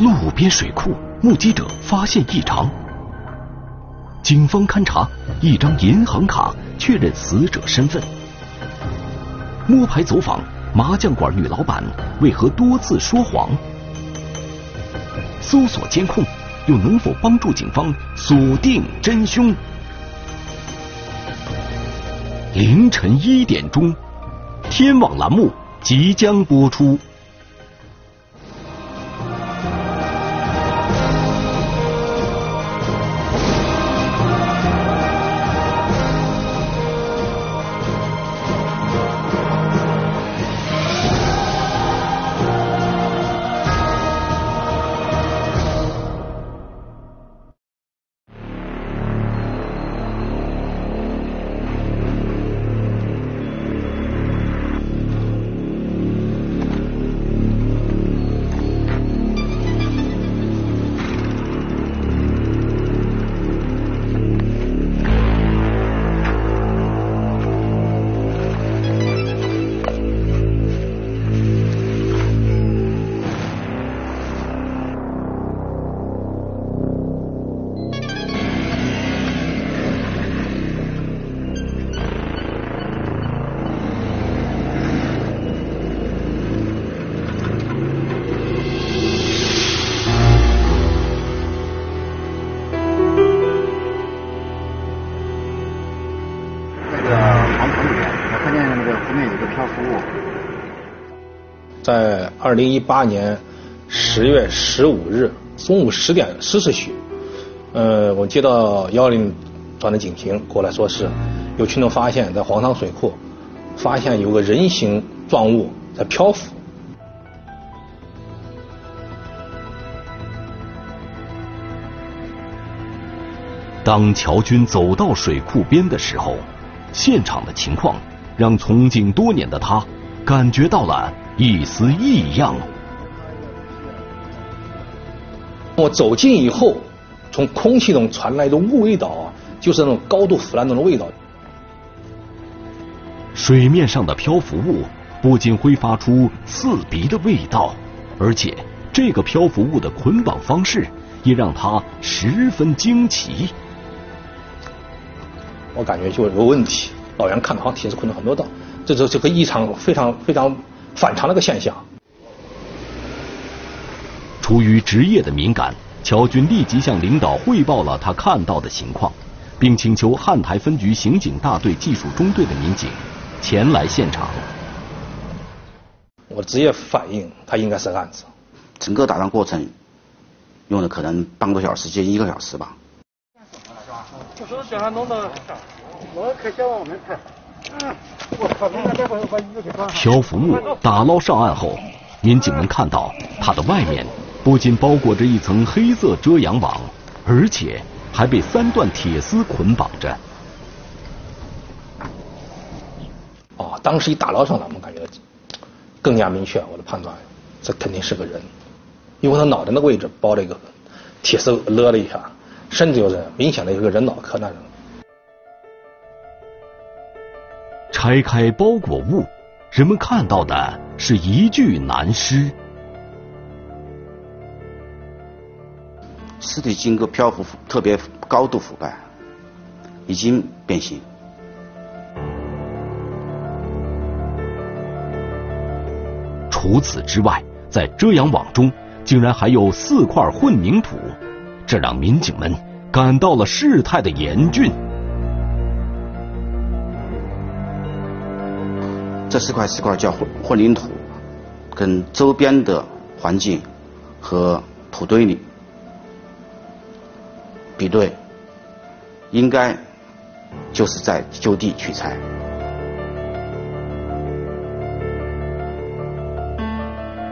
路边水库，目击者发现异常。警方勘查，一张银行卡确认死者身份。摸排走访，麻将馆女老板为何多次说谎？搜索监控，又能否帮助警方锁定真凶？凌晨一点钟，天网栏目即将播出。二零一八年十月十五日中午十点四十许，呃，我接到幺零团的警情过来说是，有群众发现，在黄塘水库发现有个人形状物在漂浮。当乔军走到水库边的时候，现场的情况让从警多年的他感觉到了。一丝异样。我走近以后，从空气中传来的雾味道啊，就是那种高度腐烂那种味道。水面上的漂浮物不仅挥发出刺鼻的味道，而且这个漂浮物的捆绑方式也让他十分惊奇。我感觉就有问题，老袁看到好像铁丝捆了很多道，这这这个异常非常非常。反常了个现象。出于职业的敏感，乔军立即向领导汇报了他看到的情况，并请求汉台分局刑警大队技术中队的民警前来现场。我职业反应，他应该是案子。整个打仗过程用了可能半个多小时，接近一个小时吧。我说叫他弄到，我可希望我们开。漂浮木打捞上岸后，民警们看到它的外面不仅包裹着一层黑色遮阳网，而且还被三段铁丝捆绑着。哦，当时一打捞上来，我们感觉更加明确我的判断，这肯定是个人，因为他脑袋那个位置包了一个铁丝勒了一下，甚至就是明显的有个人脑壳那种。拆开包裹物，人们看到的是一具男尸。尸体经过漂浮，特别高度腐败，已经变形。除此之外，在遮阳网中竟然还有四块混凝土，这让民警们感到了事态的严峻。这四块石块叫混混凝土，跟周边的环境和土堆里比对，应该就是在就地取材。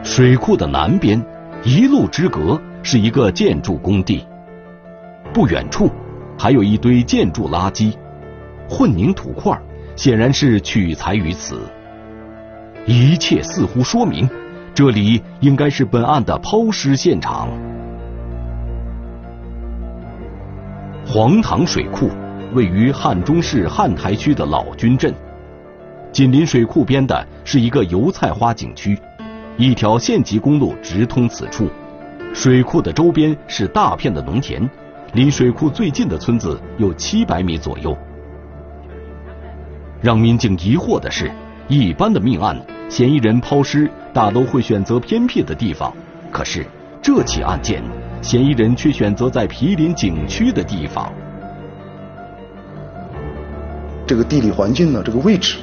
水库的南边，一路之隔是一个建筑工地，不远处还有一堆建筑垃圾，混凝土块显然是取材于此。一切似乎说明，这里应该是本案的抛尸现场。黄塘水库位于汉中市汉台区的老军镇，紧邻水库边的是一个油菜花景区，一条县级公路直通此处。水库的周边是大片的农田，离水库最近的村子有七百米左右。让民警疑惑的是，一般的命案，嫌疑人抛尸大都会选择偏僻的地方，可是这起案件，嫌疑人却选择在毗邻景区的地方。这个地理环境呢，这个位置，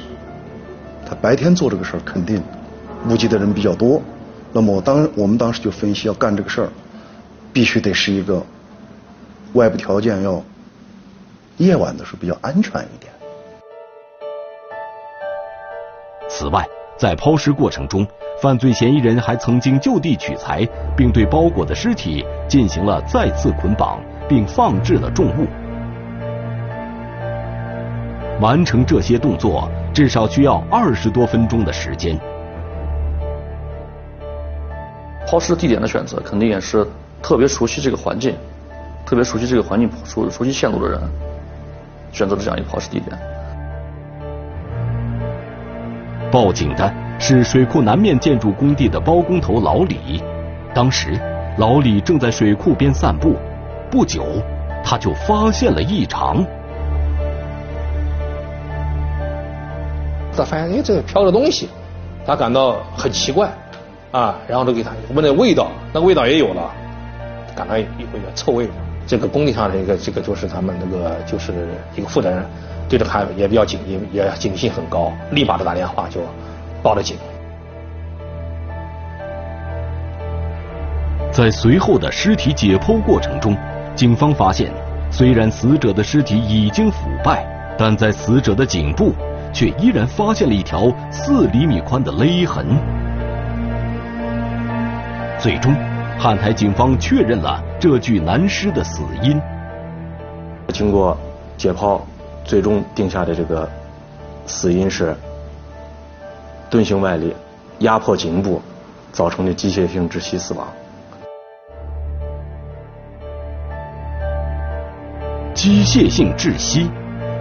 他白天做这个事儿，肯定目击的人比较多。那么当我们当时就分析，要干这个事儿，必须得是一个外部条件要夜晚的时候比较安全一点。此外，在抛尸过程中，犯罪嫌疑人还曾经就地取材，并对包裹的尸体进行了再次捆绑，并放置了重物。完成这些动作至少需要二十多分钟的时间。抛尸地点的选择，肯定也是特别熟悉这个环境、特别熟悉这个环境、熟熟悉线路的人选择的这样一个抛尸地点。报警的是水库南面建筑工地的包工头老李。当时，老李正在水库边散步，不久，他就发现了异常。他发现，哎，这飘着东西，他感到很奇怪，啊，然后就给他闻那味道，那味道也有了，感到有有点臭味。这个工地上的一个，这个就是他们那个就是一个负责人。对着他也比较警也也警惕性很高，立马就打电话就报了警。在随后的尸体解剖过程中，警方发现，虽然死者的尸体已经腐败，但在死者的颈部却依然发现了一条四厘米宽的勒痕。最终，汉台警方确认了这具男尸的死因。经过解剖。最终定下的这个死因是钝性外力压迫颈部造成的机械性窒息死亡。机械性窒息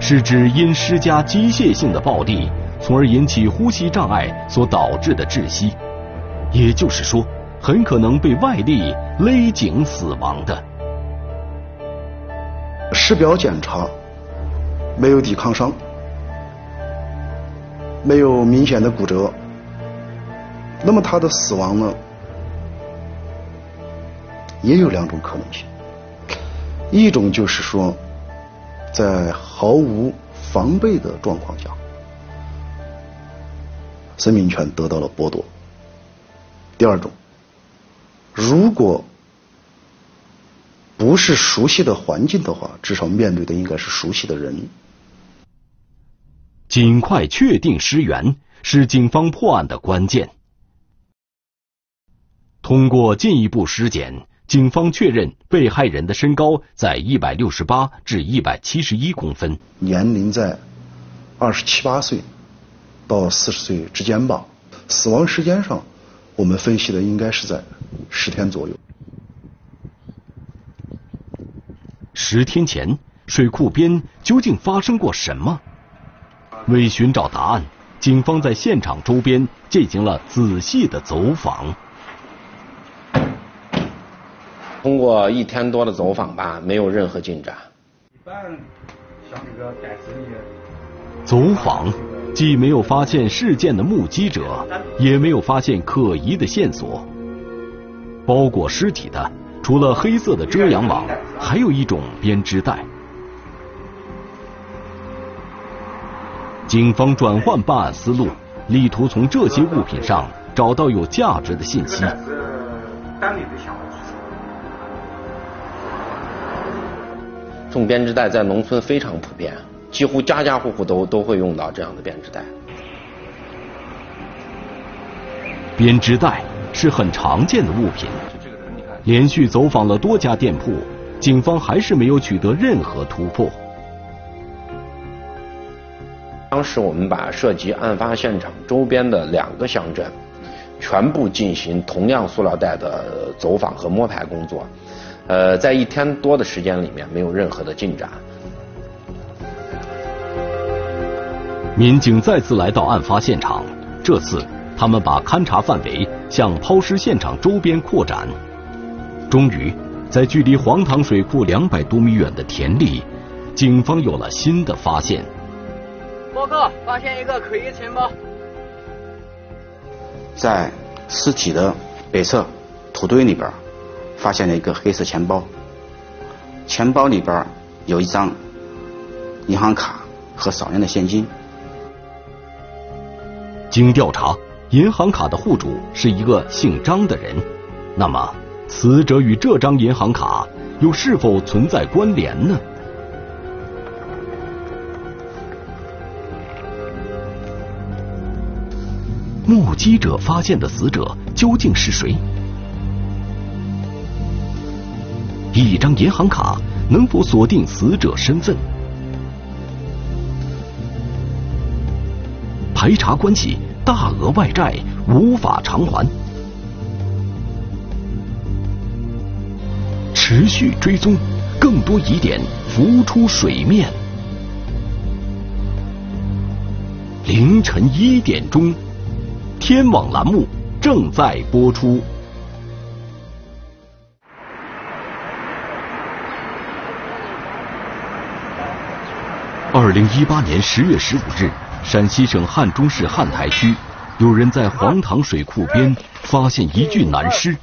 是指因施加机械性的暴力，从而引起呼吸障碍所导致的窒息，也就是说，很可能被外力勒颈死亡的。尸表检查。没有抵抗伤，没有明显的骨折，那么他的死亡呢，也有两种可能性，一种就是说，在毫无防备的状况下，生命权得到了剥夺；第二种，如果不是熟悉的环境的话，至少面对的应该是熟悉的人。尽快确定尸源是警方破案的关键。通过进一步尸检，警方确认被害人的身高在一百六十八至一百七十一公分，年龄在二十七八岁到四十岁之间吧。死亡时间上，我们分析的应该是在十天左右。十天前，水库边究竟发生过什么？为寻找答案，警方在现场周边进行了仔细的走访。通过一天多的走访吧，没有任何进展。一般像这个走访既没有发现事件的目击者，也没有发现可疑的线索。包裹尸体的除了黑色的遮阳网，还有一种编织袋。警方转换办案思路，力图从这些物品上找到有价值的信息。这种编织袋在农村非常普遍，几乎家家户户都都会用到这样的编织袋。编织袋是很常见的物品。连续走访了多家店铺，警方还是没有取得任何突破。当时我们把涉及案发现场周边的两个乡镇，全部进行同样塑料袋的走访和摸排工作，呃，在一天多的时间里面没有任何的进展。民警再次来到案发现场，这次他们把勘查范围向抛尸现场周边扩展。终于，在距离黄塘水库两百多米远的田里，警方有了新的发现。报告，发现一个可疑钱包。在尸体的北侧土堆里边，发现了一个黑色钱包。钱包里边有一张银行卡和少量的现金。经调查，银行卡的户主是一个姓张的人。那么，死者与这张银行卡又是否存在关联呢？目击者发现的死者究竟是谁？一张银行卡能否锁定死者身份？排查关系，大额外债无法偿还，持续追踪，更多疑点浮出水面。凌晨一点钟。天网栏目正在播出。二零一八年十月十五日，陕西省汉中市汉台区，有人在黄塘水库边发现一具男尸。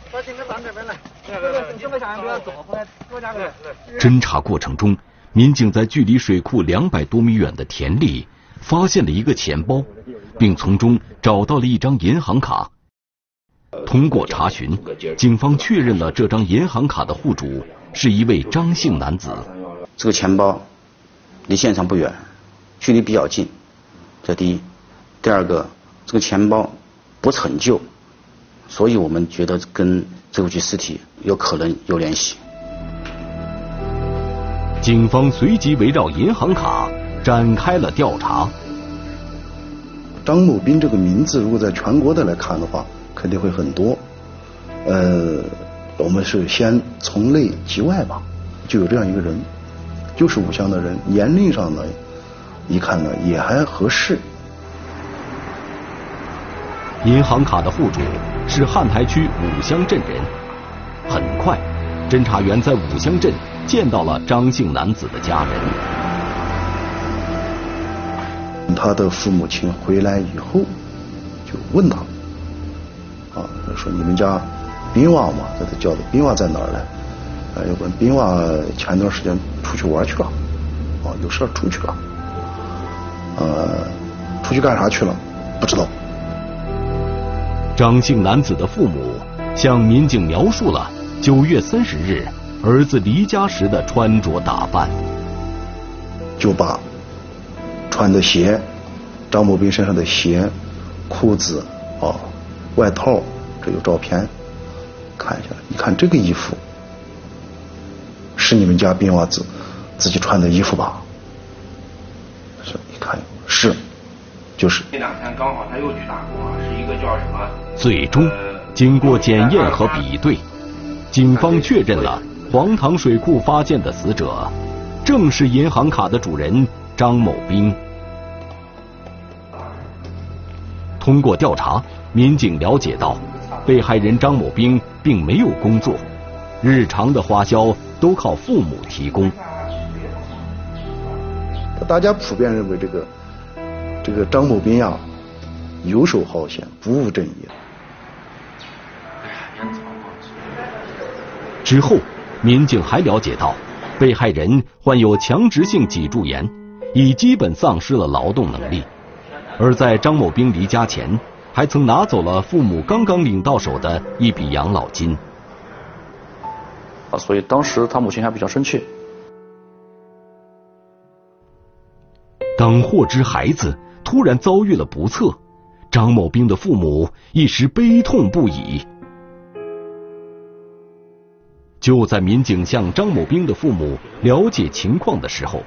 侦查过程中，民警在距离水库两百多米远的田里发现了一个钱包。并从中找到了一张银行卡。通过查询，警方确认了这张银行卡的户主是一位张姓男子。这个钱包离现场不远，距离比较近，这第一。第二个，这个钱包不是很旧，所以我们觉得跟这具尸体有可能有联系。警方随即围绕银行卡展开了调查。张某斌这个名字，如果在全国的来看的话，肯定会很多。呃，我们是先从内及外吧，就有这样一个人，就是武乡的人，年龄上呢，一看呢也还合适。银行卡的户主是汉台区五乡镇人。很快，侦查员在五乡镇见到了张姓男子的家人。他的父母亲回来以后，就问他，啊，说你们家斌娃嘛，在他叫的斌娃在哪儿呢？啊，又问斌娃前段时间出去玩去了，啊，有事出去了，呃，出去干啥去了？不知道。张姓男子的父母向民警描述了九月三十日儿子离家时的穿着打扮，就把。穿的鞋，张某斌身上的鞋、裤子、啊外套，这有照片，看一下。你看这个衣服，是你们家斌娃子自己穿的衣服吧？是，就是。这两天刚好他又去打工了，是一个叫什么？最终，经过检验和比对，警方确认了黄塘水库发现的死者，正是银行卡的主人。张某兵。通过调查，民警了解到，被害人张某兵并没有工作，日常的花销都靠父母提供。大家普遍认为，这个这个张某兵呀，游手好闲，不务正业。之后，民警还了解到，被害人患有强直性脊柱炎。已基本丧失了劳动能力，而在张某兵离家前，还曾拿走了父母刚刚领到手的一笔养老金。啊，所以当时他母亲还比较生气。当获知孩子突然遭遇了不测，张某兵的父母一时悲痛不已。就在民警向张某兵的父母了解情况的时候。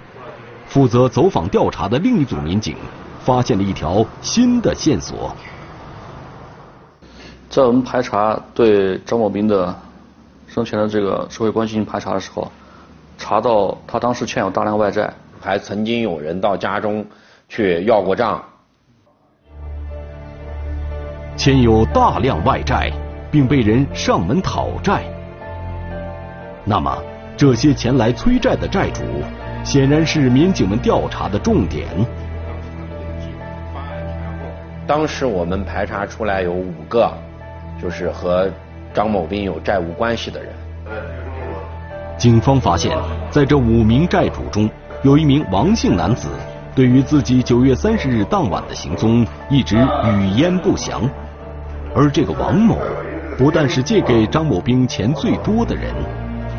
负责走访调查的另一组民警发现了一条新的线索。在我们排查对张某兵的生前的这个社会关系进行排查的时候，查到他当时欠有大量外债，还曾经有人到家中去要过账，欠有大量外债，并被人上门讨债。那么，这些前来催债的债主，显然是民警们调查的重点。当时我们排查出来有五个，就是和张某斌有债务关系的人。警方发现，在这五名债主中，有一名王姓男子，对于自己九月三十日当晚的行踪一直语焉不详。而这个王某，不但是借给张某兵钱最多的人，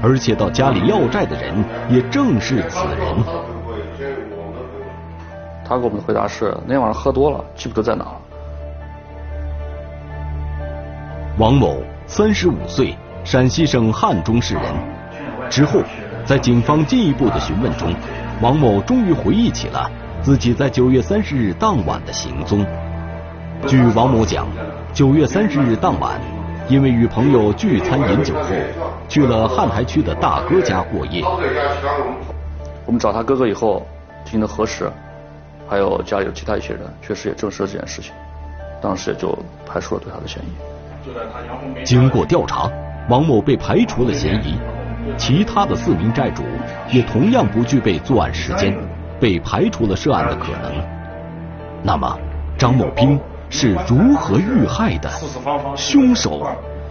而且到家里要债的人也正是此人。他给我们的回答是：那天晚上喝多了，记不得在哪。王某，三十五岁，陕西省汉中市人。之后，在警方进一步的询问中，王某终于回忆起了自己在九月三十日当晚的行踪。据王某讲，九月三十日当晚，因为与朋友聚餐饮酒后，去了汉台区的大哥家过夜。我们找他哥哥以后进行了核实。还有家里有其他一些人，确实也证实了这件事情，当时也就排除了对他的嫌疑。经过调查，王某被排除了嫌疑，其他的四名债主也同样不具备作案时间，被排除了涉案的可能。那么，张某兵是如何遇害的？凶手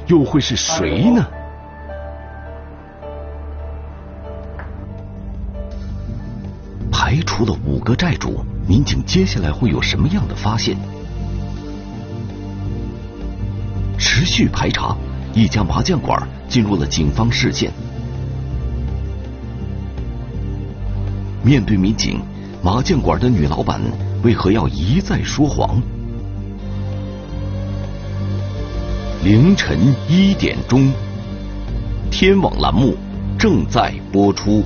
又会是谁呢？排除了五个债主。民警接下来会有什么样的发现？持续排查，一家麻将馆进入了警方视线。面对民警，麻将馆的女老板为何要一再说谎？凌晨一点钟，天网栏目正在播出。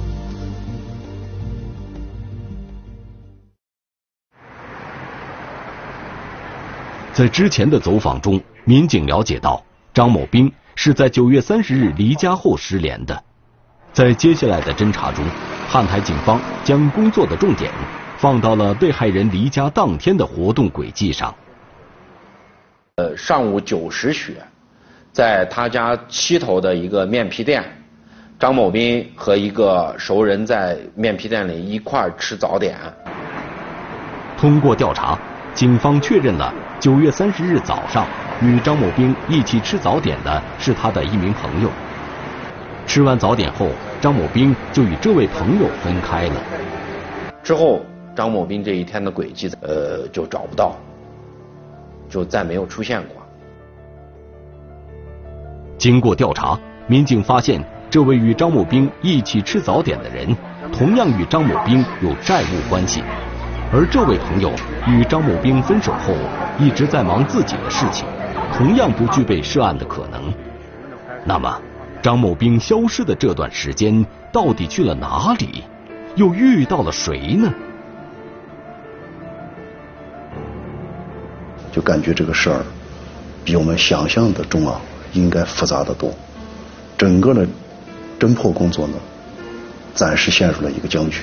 在之前的走访中，民警了解到张某兵是在九月三十日离家后失联的。在接下来的侦查中，汉台警方将工作的重点放到了被害人离家当天的活动轨迹上。呃，上午九时许，在他家西头的一个面皮店，张某斌和一个熟人在面皮店里一块吃早点。通过调查。警方确认了九月三十日早上与张某斌一起吃早点的是他的一名朋友。吃完早点后，张某兵就与这位朋友分开了。之后，张某兵这一天的轨迹呃就找不到，就再没有出现过。经过调查，民警发现这位与张某兵一起吃早点的人，同样与张某兵有债务关系。而这位朋友与张某兵分手后，一直在忙自己的事情，同样不具备涉案的可能。那么，张某兵消失的这段时间到底去了哪里？又遇到了谁呢？就感觉这个事儿比我们想象的中啊，应该复杂的多。整个的侦破工作呢，暂时陷入了一个僵局。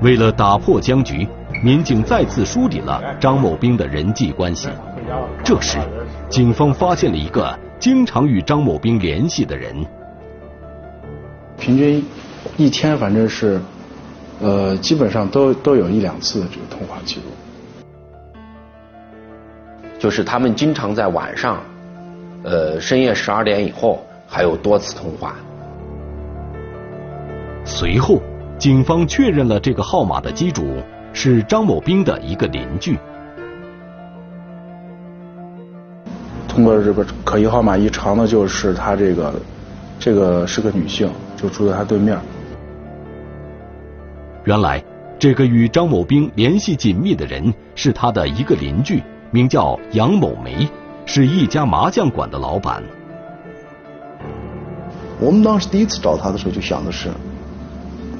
为了打破僵局，民警再次梳理了张某兵的人际关系。这时，警方发现了一个经常与张某兵联系的人。平均一天反正是，呃，基本上都都有一两次的这个通话记录。就是他们经常在晚上，呃，深夜十二点以后还有多次通话。随后。警方确认了这个号码的机主是张某兵的一个邻居。通过这个可疑号码一查呢，就是她这个，这个是个女性，就住在她对面。原来，这个与张某兵联系紧密的人是他的一个邻居，名叫杨某梅，是一家麻将馆的老板。我们当时第一次找他的时候，就想的是。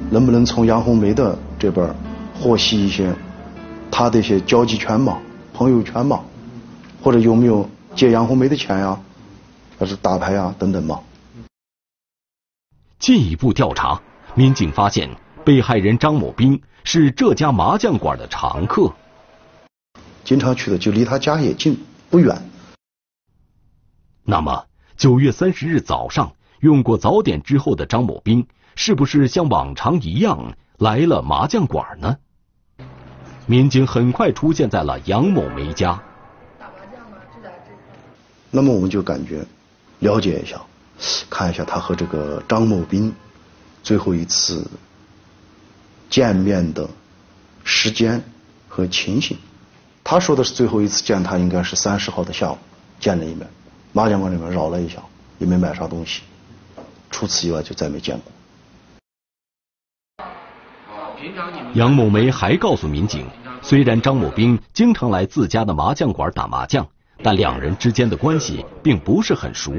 能不能从杨红梅的这边获悉一些他的一些交际圈嘛、朋友圈嘛，或者有没有借杨红梅的钱呀，还是打牌呀等等嘛？进一步调查，民警发现被害人张某兵是这家麻将馆的常客，经常去的，就离他家也近，不远。那么，九月三十日早上。用过早点之后的张某兵，是不是像往常一样来了麻将馆呢？民警很快出现在了杨某梅家。那么我们就感觉了解一下，看一下他和这个张某兵最后一次见面的时间和情形。他说的是最后一次见他应该是三十号的下午见了一面，麻将馆里面绕了一下，也没买啥东西，除此以外就再没见过。杨某梅还告诉民警，虽然张某兵经常来自家的麻将馆打麻将，但两人之间的关系并不是很熟。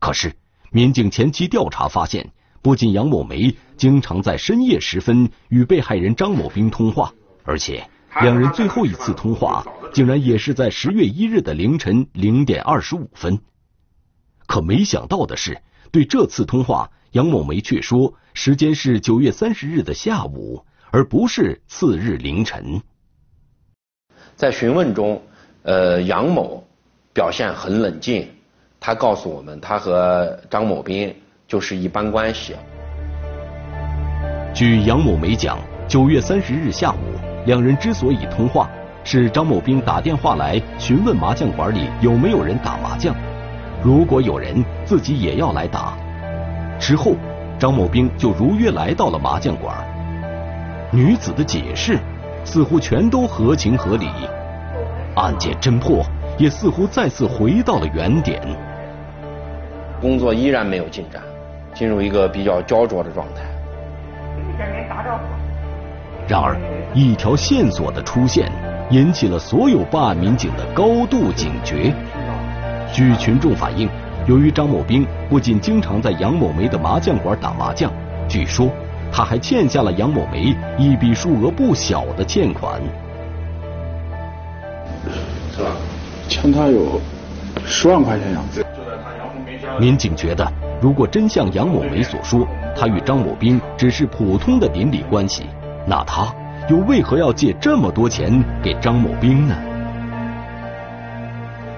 可是，民警前期调查发现，不仅杨某梅经常在深夜时分与被害人张某兵通话，而且两人最后一次通话竟然也是在十月一日的凌晨零点二十五分。可没想到的是，对这次通话，杨某梅却说时间是九月三十日的下午。而不是次日凌晨。在询问中，呃，杨某表现很冷静，他告诉我们，他和张某兵就是一般关系。据杨某梅讲，九月三十日下午，两人之所以通话，是张某兵打电话来询问麻将馆里有没有人打麻将，如果有人，自己也要来打。之后，张某兵就如约来到了麻将馆。女子的解释似乎全都合情合理，案件侦破也似乎再次回到了原点。工作依然没有进展，进入一个比较焦灼的状态。然而，一条线索的出现引起了所有办案民警的高度警觉。据群众反映，由于张某兵不仅经常在杨某梅的麻将馆打麻将，据说。他还欠下了杨某梅一笔数额不小的欠款，欠他有十万块钱样子。民警觉得，如果真像杨某梅所说，他与张某兵只是普通的邻里关系，那他又为何要借这么多钱给张某兵呢？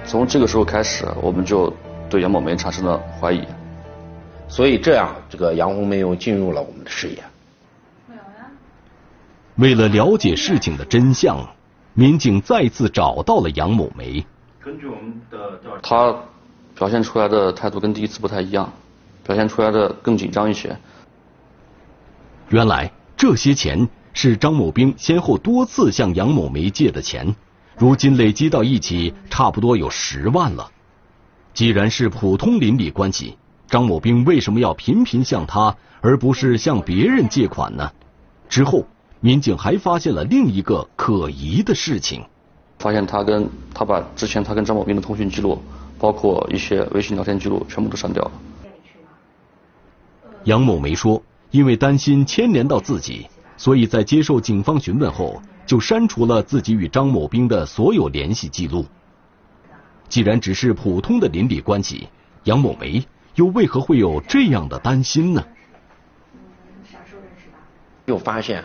从这个时候开始，我们就对杨某梅产生了怀疑。所以这样，这个杨红梅又进入了我们的视野。为了了解事情的真相，民警再次找到了杨某梅。根据我们的调查，他表现出来的态度跟第一次不太一样，表现出来的更紧张一些。原来这些钱是张某兵先后多次向杨某梅借的钱，如今累积到一起，差不多有十万了。既然是普通邻里关系。张某兵为什么要频频向他，而不是向别人借款呢？之后，民警还发现了另一个可疑的事情，发现他跟他把之前他跟张某兵的通讯记录，包括一些微信聊天记录，全部都删掉了。杨某梅说，因为担心牵连到自己，所以在接受警方询问后，就删除了自己与张某兵的所有联系记录。既然只是普通的邻里关系，杨某梅。又为何会有这样的担心呢？又发现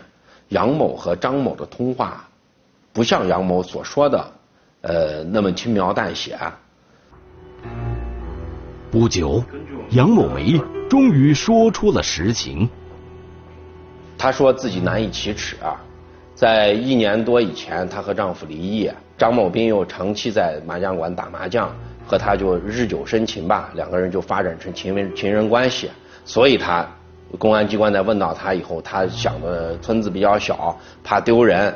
杨某和张某的通话不像杨某所说的呃那么轻描淡写。不久，杨某梅终于说出了实情。她说自己难以启齿啊，在一年多以前，她和丈夫离异，张某斌又长期在麻将馆打麻将。和她就日久生情吧，两个人就发展成情人情人关系，所以她公安机关在问到他以后，他想的村子比较小，怕丢人，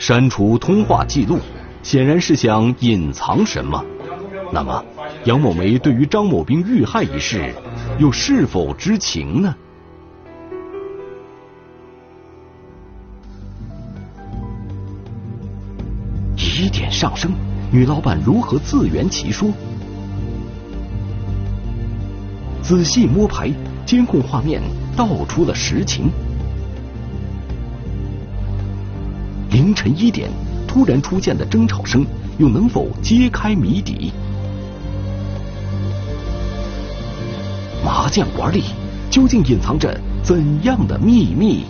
删除通话记录，显然是想隐藏什么。那么，杨某梅对于张某兵遇害一事，又是否知情呢？疑点上升，女老板如何自圆其说？仔细摸排，监控画面道出了实情。凌晨一点，突然出现的争吵声，又能否揭开谜底？麻将馆里究竟隐藏着怎样的秘密？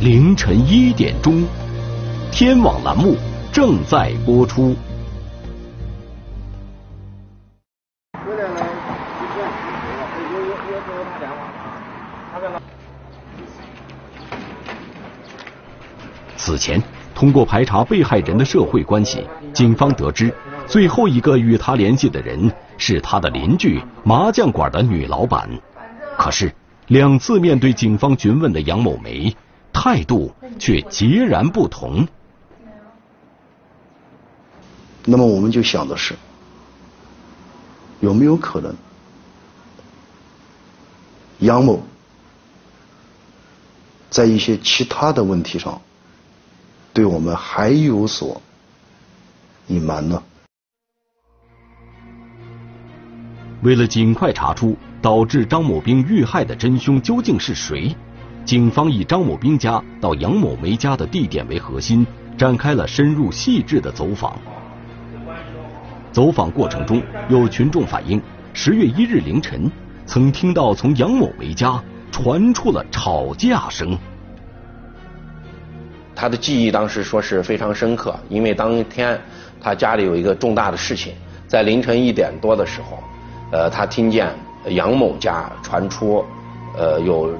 凌晨一点钟，天网栏目正在播出。此前，通过排查被害人的社会关系，警方得知，最后一个与他联系的人是他的邻居麻将馆的女老板。可是，两次面对警方询问的杨某梅，态度却截然不同。那么，我们就想的是，有没有可能，杨某在一些其他的问题上？对我们还有所隐瞒呢。为了尽快查出导致张某兵遇害的真凶究竟是谁，警方以张某兵家到杨某梅家的地点为核心，展开了深入细致的走访。走访过程中，有群众反映，十月一日凌晨曾听到从杨某梅家传出了吵架声。他的记忆当时说是非常深刻，因为当天他家里有一个重大的事情，在凌晨一点多的时候，呃，他听见杨某家传出呃有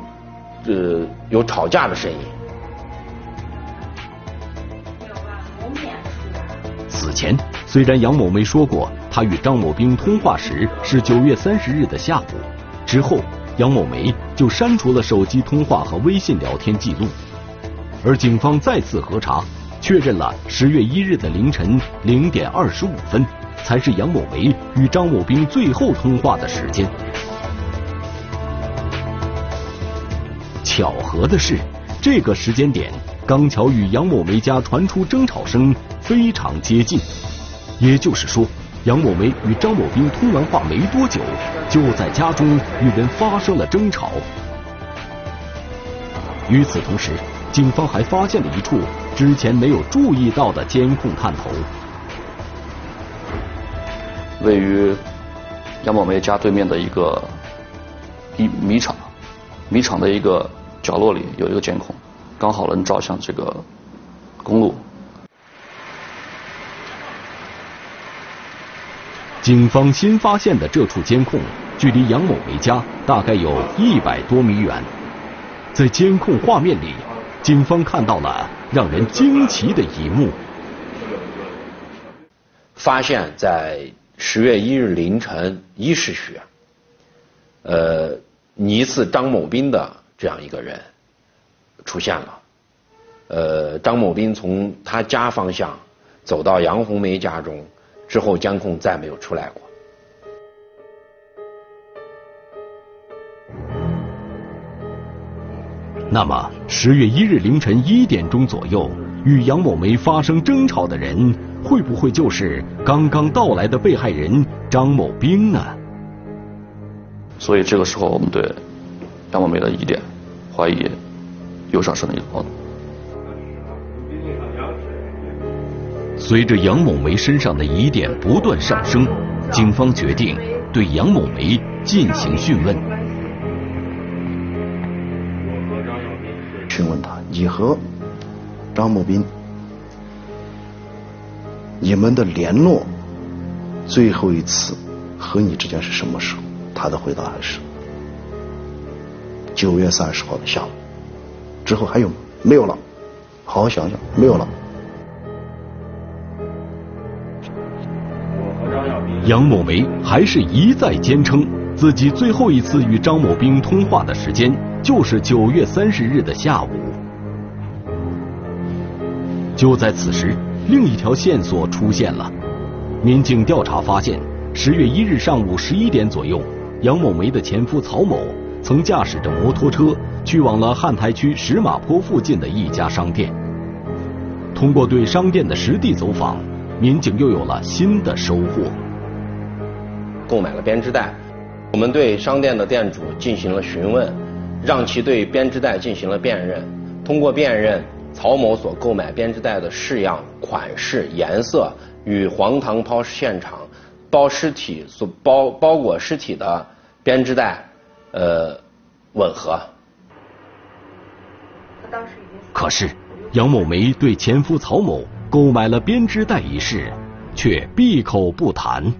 呃有吵架的声音。此前，虽然杨某没说过他与张某兵通话时是九月三十日的下午，之后杨某梅就删除了手机通话和微信聊天记录。而警方再次核查，确认了十月一日的凌晨零点二十五分才是杨某梅与张某兵最后通话的时间。巧合的是，这个时间点刚巧与杨某梅家传出争吵声非常接近，也就是说，杨某梅与张某兵通完话没多久，就在家中与人发生了争吵。与此同时。警方还发现了一处之前没有注意到的监控探头，位于杨某梅家对面的一个一米场，米场的一个角落里有一个监控，刚好能照向这个公路。警方新发现的这处监控，距离杨某梅家大概有一百多米远，在监控画面里。警方看到了让人惊奇的一幕，发现，在十月一日凌晨一时许，呃，疑似张某斌的这样一个人出现了。呃，张某斌从他家方向走到杨红梅家中之后，监控再没有出来过。那么，十月一日凌晨一点钟左右，与杨某梅发生争吵的人，会不会就是刚刚到来的被害人张某兵呢？所以这个时候，我们对杨某梅的疑点怀疑又上升了一个高度。随着杨某梅身上的疑点不断上升，警方决定对杨某梅进行讯问。询问他，你和张某兵，你们的联络最后一次和你之间是什么时候？他的回答还是九月三十号的下午。之后还有没有了？好好想想，没有了。杨某梅还是一再坚称自己最后一次与张某兵通话的时间。就是九月三十日的下午，就在此时，另一条线索出现了。民警调查发现，十月一日上午十一点左右，杨某梅的前夫曹某曾驾驶着摩托车去往了汉台区石马坡附近的一家商店。通过对商店的实地走访，民警又有了新的收获。购买了编织袋，我们对商店的店主进行了询问。让其对编织袋进行了辨认，通过辨认，曹某所购买编织袋的式样、款式、颜色与黄塘抛尸现场包尸体所包包裹尸体的编织袋，呃，吻合。可是，杨某梅对前夫曹某购买了编织袋一事，却闭口不谈。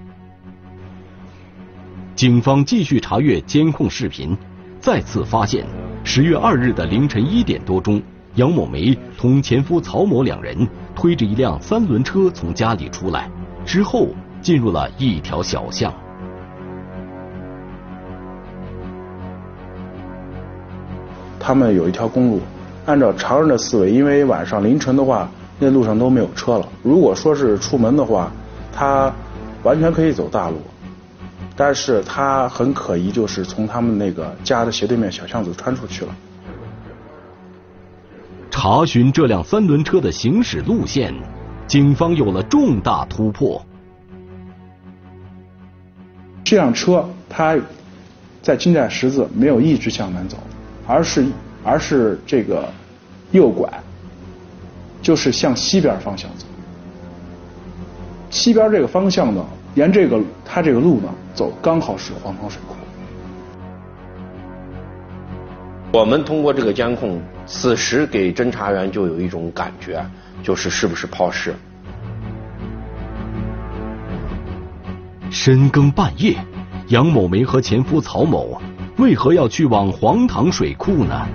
警方继续查阅监控视频，再次发现，十月二日的凌晨一点多钟，杨某梅同前夫曹某两人推着一辆三轮车从家里出来，之后进入了一条小巷。他们有一条公路，按照常人的思维，因为晚上凌晨的话，那路上都没有车了。如果说是出门的话，他完全可以走大路。但是他很可疑，就是从他们那个家的斜对面小巷子穿出去了。查询这辆三轮车的行驶路线，警方有了重大突破。这辆车它在金寨十字没有一直向南走，而是而是这个右拐，就是向西边方向走。西边这个方向呢？沿这个他这个路呢走，刚好是黄塘水库。我们通过这个监控，此时给侦查员就有一种感觉，就是是不是抛尸。深更半夜，杨某梅和前夫曹某为何要去往黄塘水库呢？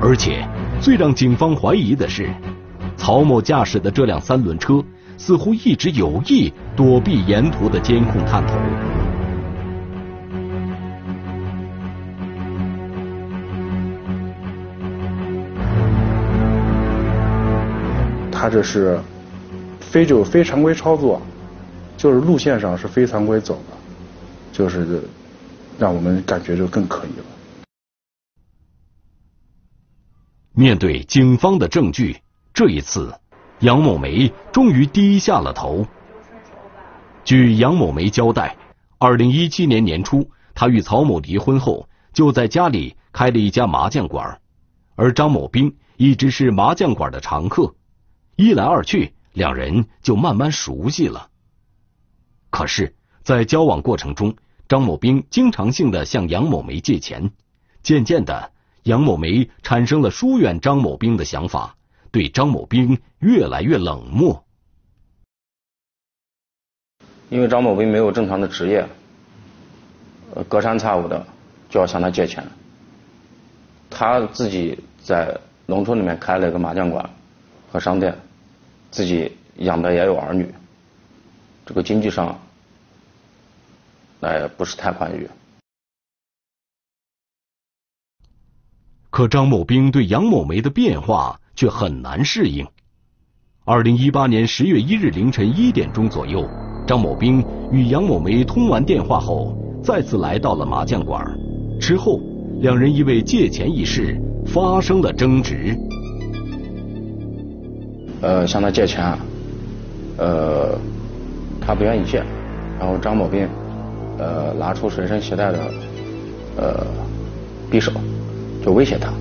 而且，最让警方怀疑的是，曹某驾驶的这辆三轮车。似乎一直有意躲避沿途的监控探头。他这是非就非常规操作，就是路线上是非常规走的，就是让我们感觉就更可疑了。面对警方的证据，这一次。杨某梅终于低下了头。据杨某梅交代，二零一七年年初，她与曹某离婚后，就在家里开了一家麻将馆，而张某兵一直是麻将馆的常客。一来二去，两人就慢慢熟悉了。可是，在交往过程中，张某兵经常性的向杨某梅借钱，渐渐的，杨某梅产生了疏远张某兵的想法。对张某兵越来越冷漠，因为张某兵没有正常的职业，呃，隔三差五的就要向他借钱。他自己在农村里面开了一个麻将馆和商店，自己养的也有儿女，这个经济上，那也不是太宽裕。可张某兵对杨某梅的变化。却很难适应。二零一八年十月一日凌晨一点钟左右，张某兵与杨某梅通完电话后，再次来到了麻将馆。之后，两人因为借钱一事发生了争执。呃，向他借钱，呃，他不愿意借，然后张某兵，呃，拿出随身携带的，呃，匕首，就威胁他。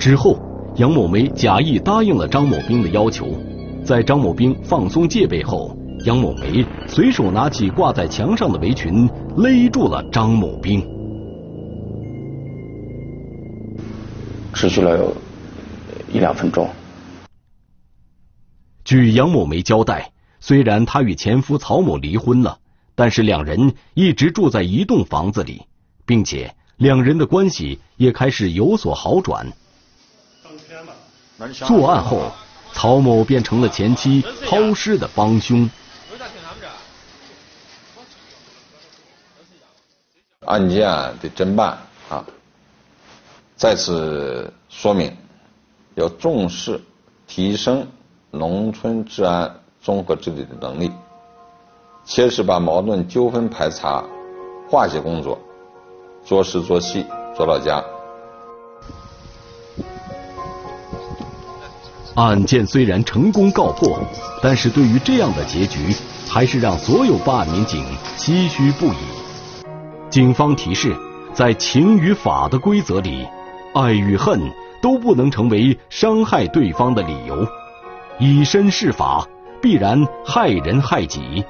之后，杨某梅假意答应了张某兵的要求，在张某兵放松戒备后，杨某梅随手拿起挂在墙上的围裙，勒住了张某兵。持续了有一两分钟。据杨某梅交代，虽然她与前夫曹某离婚了，但是两人一直住在一栋房子里，并且两人的关系也开始有所好转。作案后，曹某变成了前妻抛尸的帮凶。案件的侦办啊，再次说明要重视提升农村治安综合治理的能力，切实把矛盾纠纷排查、化解工作做实做细做到家。案件虽然成功告破，但是对于这样的结局，还是让所有办案民警唏嘘不已。警方提示，在情与法的规则里，爱与恨都不能成为伤害对方的理由。以身试法，必然害人害己。